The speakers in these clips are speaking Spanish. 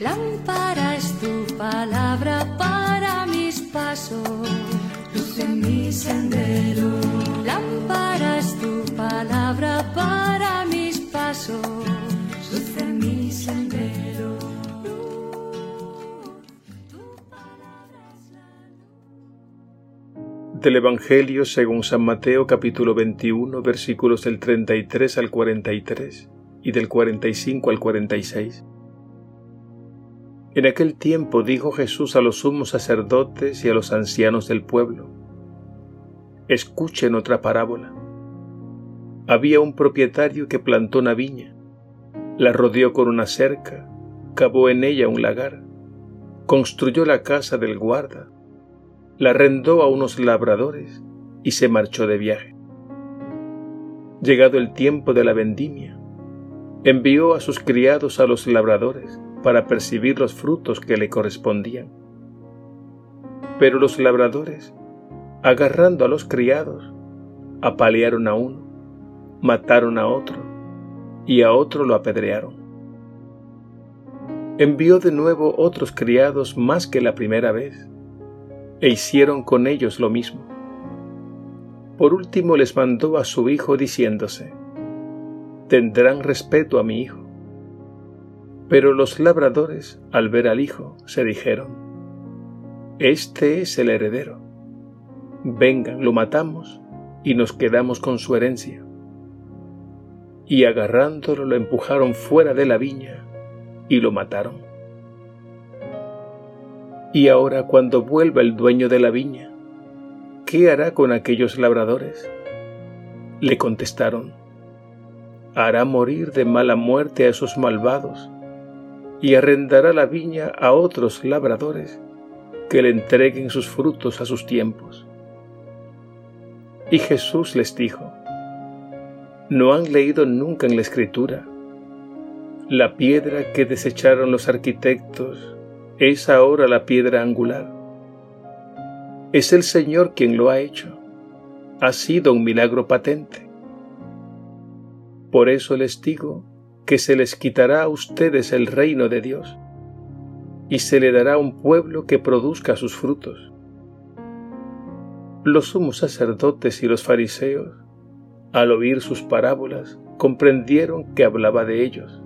Lámpara es tu palabra para mis pasos, luz en mi sendero. Lámpara es tu palabra para mis pasos, luz en mi sendero. Del Evangelio según San Mateo capítulo 21 versículos del 33 al 43 y del 45 al 46. En aquel tiempo dijo Jesús a los sumos sacerdotes y a los ancianos del pueblo, escuchen otra parábola. Había un propietario que plantó una viña, la rodeó con una cerca, cavó en ella un lagar, construyó la casa del guarda, la arrendó a unos labradores y se marchó de viaje. Llegado el tiempo de la vendimia, envió a sus criados a los labradores para percibir los frutos que le correspondían. Pero los labradores, agarrando a los criados, apalearon a uno, mataron a otro, y a otro lo apedrearon. Envió de nuevo otros criados más que la primera vez, e hicieron con ellos lo mismo. Por último les mandó a su hijo diciéndose, Tendrán respeto a mi hijo. Pero los labradores, al ver al hijo, se dijeron, Este es el heredero. Vengan, lo matamos y nos quedamos con su herencia. Y agarrándolo lo empujaron fuera de la viña y lo mataron. Y ahora cuando vuelva el dueño de la viña, ¿qué hará con aquellos labradores? Le contestaron, hará morir de mala muerte a esos malvados y arrendará la viña a otros labradores que le entreguen sus frutos a sus tiempos. Y Jesús les dijo, ¿no han leído nunca en la escritura? La piedra que desecharon los arquitectos es ahora la piedra angular. Es el Señor quien lo ha hecho. Ha sido un milagro patente. Por eso les digo que se les quitará a ustedes el reino de Dios y se le dará un pueblo que produzca sus frutos. Los sumos sacerdotes y los fariseos, al oír sus parábolas, comprendieron que hablaba de ellos.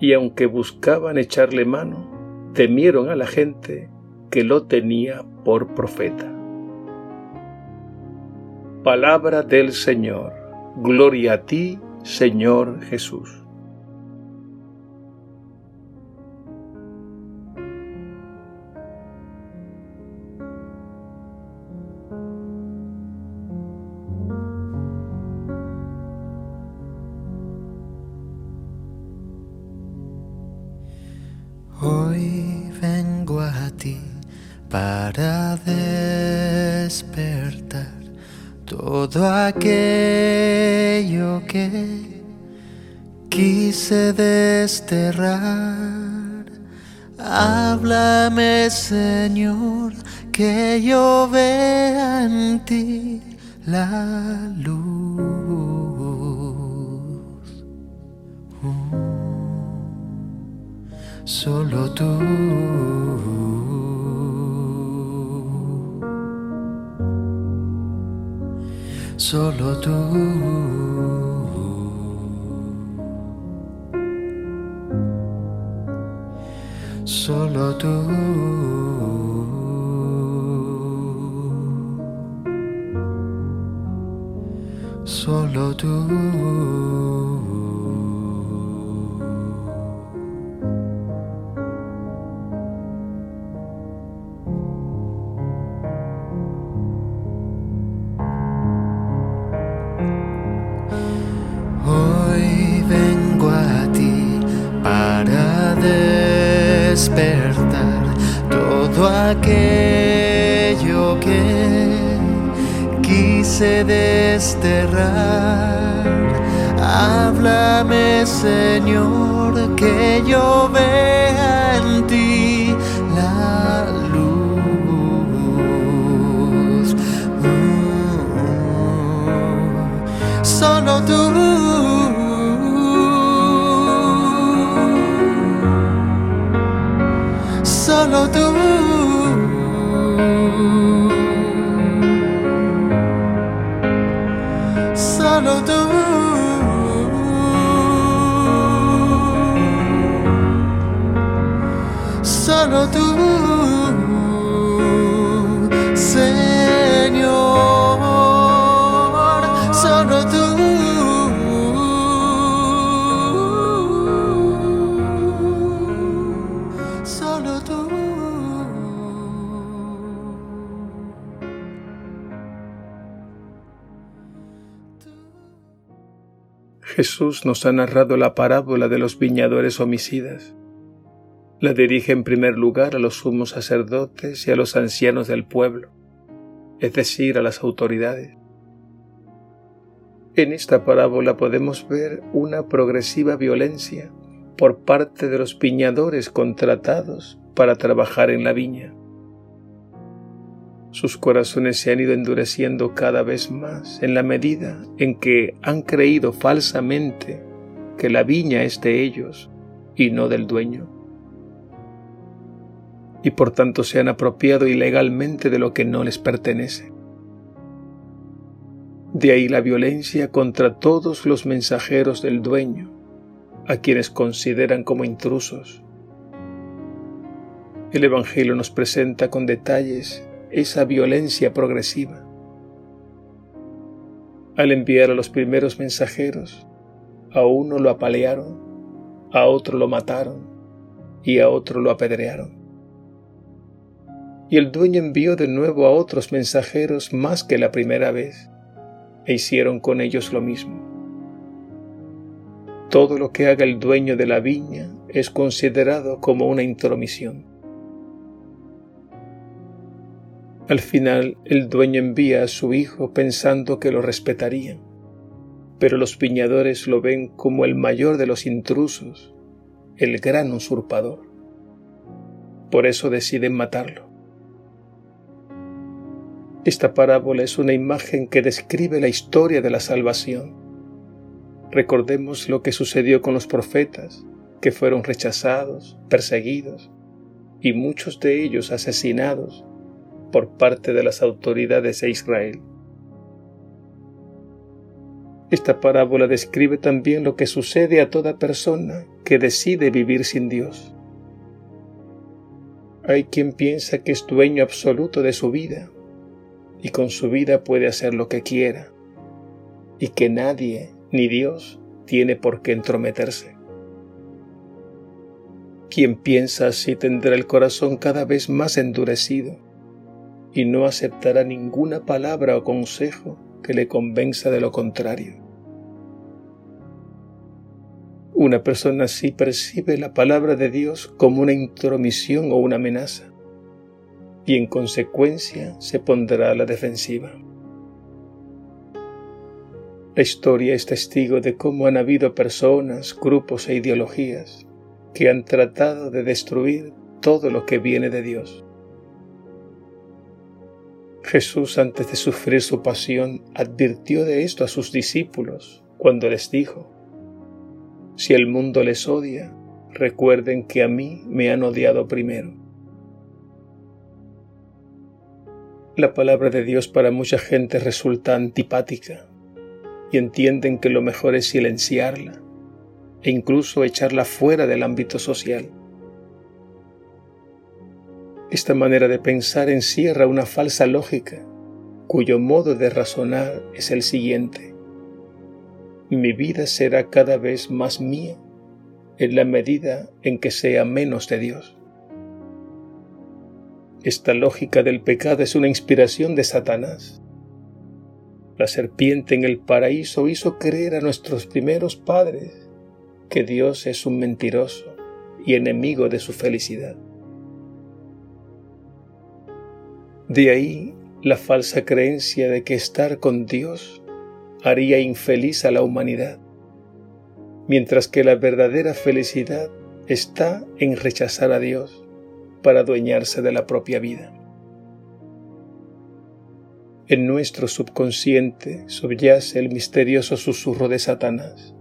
Y aunque buscaban echarle mano, temieron a la gente que lo tenía por profeta. Palabra del Señor. Gloria a ti, Señor Jesús. Hoy vengo a ti para todo aquello que quise desterrar. Háblame, Señor, que yo vea en ti la luz. Uh, solo tú. Solo tú. Solo tú. Solo tú. Despertar todo aquello que quise desterrar. Háblame, Señor, que yo vea Jesús nos ha narrado la parábola de los viñadores homicidas. La dirige en primer lugar a los sumos sacerdotes y a los ancianos del pueblo, es decir, a las autoridades. En esta parábola podemos ver una progresiva violencia por parte de los viñadores contratados para trabajar en la viña. Sus corazones se han ido endureciendo cada vez más en la medida en que han creído falsamente que la viña es de ellos y no del dueño. Y por tanto se han apropiado ilegalmente de lo que no les pertenece. De ahí la violencia contra todos los mensajeros del dueño, a quienes consideran como intrusos. El Evangelio nos presenta con detalles esa violencia progresiva. Al enviar a los primeros mensajeros, a uno lo apalearon, a otro lo mataron y a otro lo apedrearon. Y el dueño envió de nuevo a otros mensajeros más que la primera vez e hicieron con ellos lo mismo. Todo lo que haga el dueño de la viña es considerado como una intromisión. Al final el dueño envía a su hijo pensando que lo respetarían, pero los viñadores lo ven como el mayor de los intrusos, el gran usurpador. Por eso deciden matarlo. Esta parábola es una imagen que describe la historia de la salvación. Recordemos lo que sucedió con los profetas, que fueron rechazados, perseguidos y muchos de ellos asesinados por parte de las autoridades de Israel. Esta parábola describe también lo que sucede a toda persona que decide vivir sin Dios. Hay quien piensa que es dueño absoluto de su vida y con su vida puede hacer lo que quiera, y que nadie, ni Dios, tiene por qué entrometerse. Quien piensa así tendrá el corazón cada vez más endurecido y no aceptará ninguna palabra o consejo que le convenza de lo contrario. Una persona así percibe la palabra de Dios como una intromisión o una amenaza y en consecuencia se pondrá a la defensiva. La historia es testigo de cómo han habido personas, grupos e ideologías que han tratado de destruir todo lo que viene de Dios. Jesús antes de sufrir su pasión advirtió de esto a sus discípulos cuando les dijo, Si el mundo les odia, recuerden que a mí me han odiado primero. La palabra de Dios para mucha gente resulta antipática y entienden que lo mejor es silenciarla e incluso echarla fuera del ámbito social. Esta manera de pensar encierra una falsa lógica cuyo modo de razonar es el siguiente. Mi vida será cada vez más mía en la medida en que sea menos de Dios. Esta lógica del pecado es una inspiración de Satanás. La serpiente en el paraíso hizo creer a nuestros primeros padres que Dios es un mentiroso y enemigo de su felicidad. De ahí la falsa creencia de que estar con Dios haría infeliz a la humanidad, mientras que la verdadera felicidad está en rechazar a Dios para adueñarse de la propia vida. En nuestro subconsciente subyace el misterioso susurro de Satanás.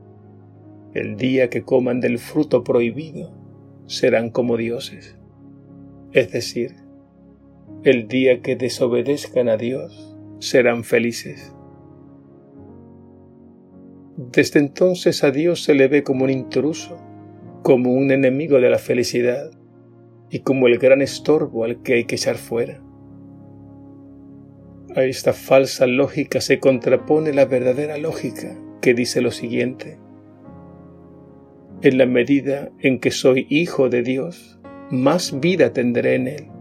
El día que coman del fruto prohibido serán como dioses. Es decir, el día que desobedezcan a Dios serán felices. Desde entonces a Dios se le ve como un intruso, como un enemigo de la felicidad, y como el gran estorbo al que hay que echar fuera. A esta falsa lógica se contrapone la verdadera lógica que dice lo siguiente. En la medida en que soy hijo de Dios, más vida tendré en Él,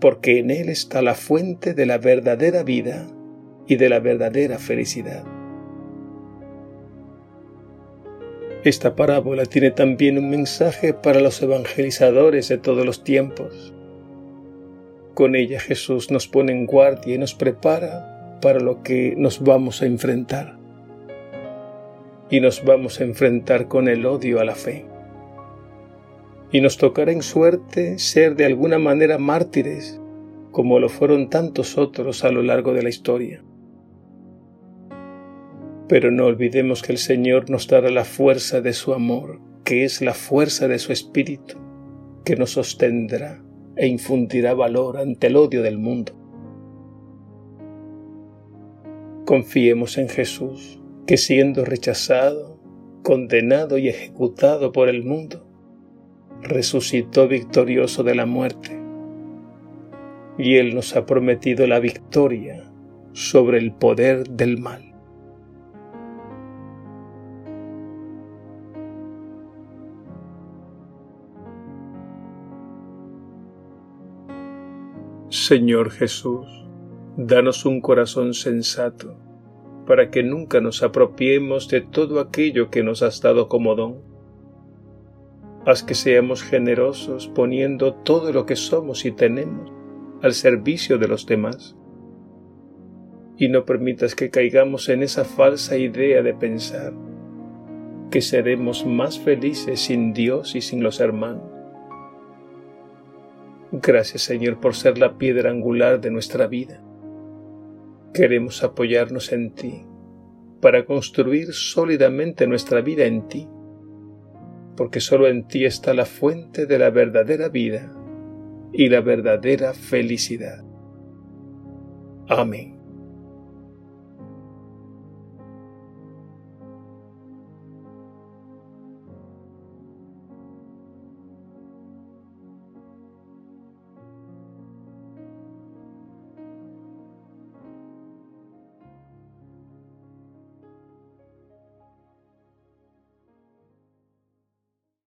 porque en Él está la fuente de la verdadera vida y de la verdadera felicidad. Esta parábola tiene también un mensaje para los evangelizadores de todos los tiempos. Con ella Jesús nos pone en guardia y nos prepara para lo que nos vamos a enfrentar. Y nos vamos a enfrentar con el odio a la fe. Y nos tocará en suerte ser de alguna manera mártires, como lo fueron tantos otros a lo largo de la historia. Pero no olvidemos que el Señor nos dará la fuerza de su amor, que es la fuerza de su Espíritu, que nos sostendrá e infundirá valor ante el odio del mundo. Confiemos en Jesús, que siendo rechazado, condenado y ejecutado por el mundo, resucitó victorioso de la muerte. Y Él nos ha prometido la victoria sobre el poder del mal. Señor Jesús, danos un corazón sensato, para que nunca nos apropiemos de todo aquello que nos has dado como don. Haz que seamos generosos poniendo todo lo que somos y tenemos al servicio de los demás. Y no permitas que caigamos en esa falsa idea de pensar que seremos más felices sin Dios y sin los hermanos Gracias Señor por ser la piedra angular de nuestra vida. Queremos apoyarnos en ti para construir sólidamente nuestra vida en ti, porque solo en ti está la fuente de la verdadera vida y la verdadera felicidad. Amén.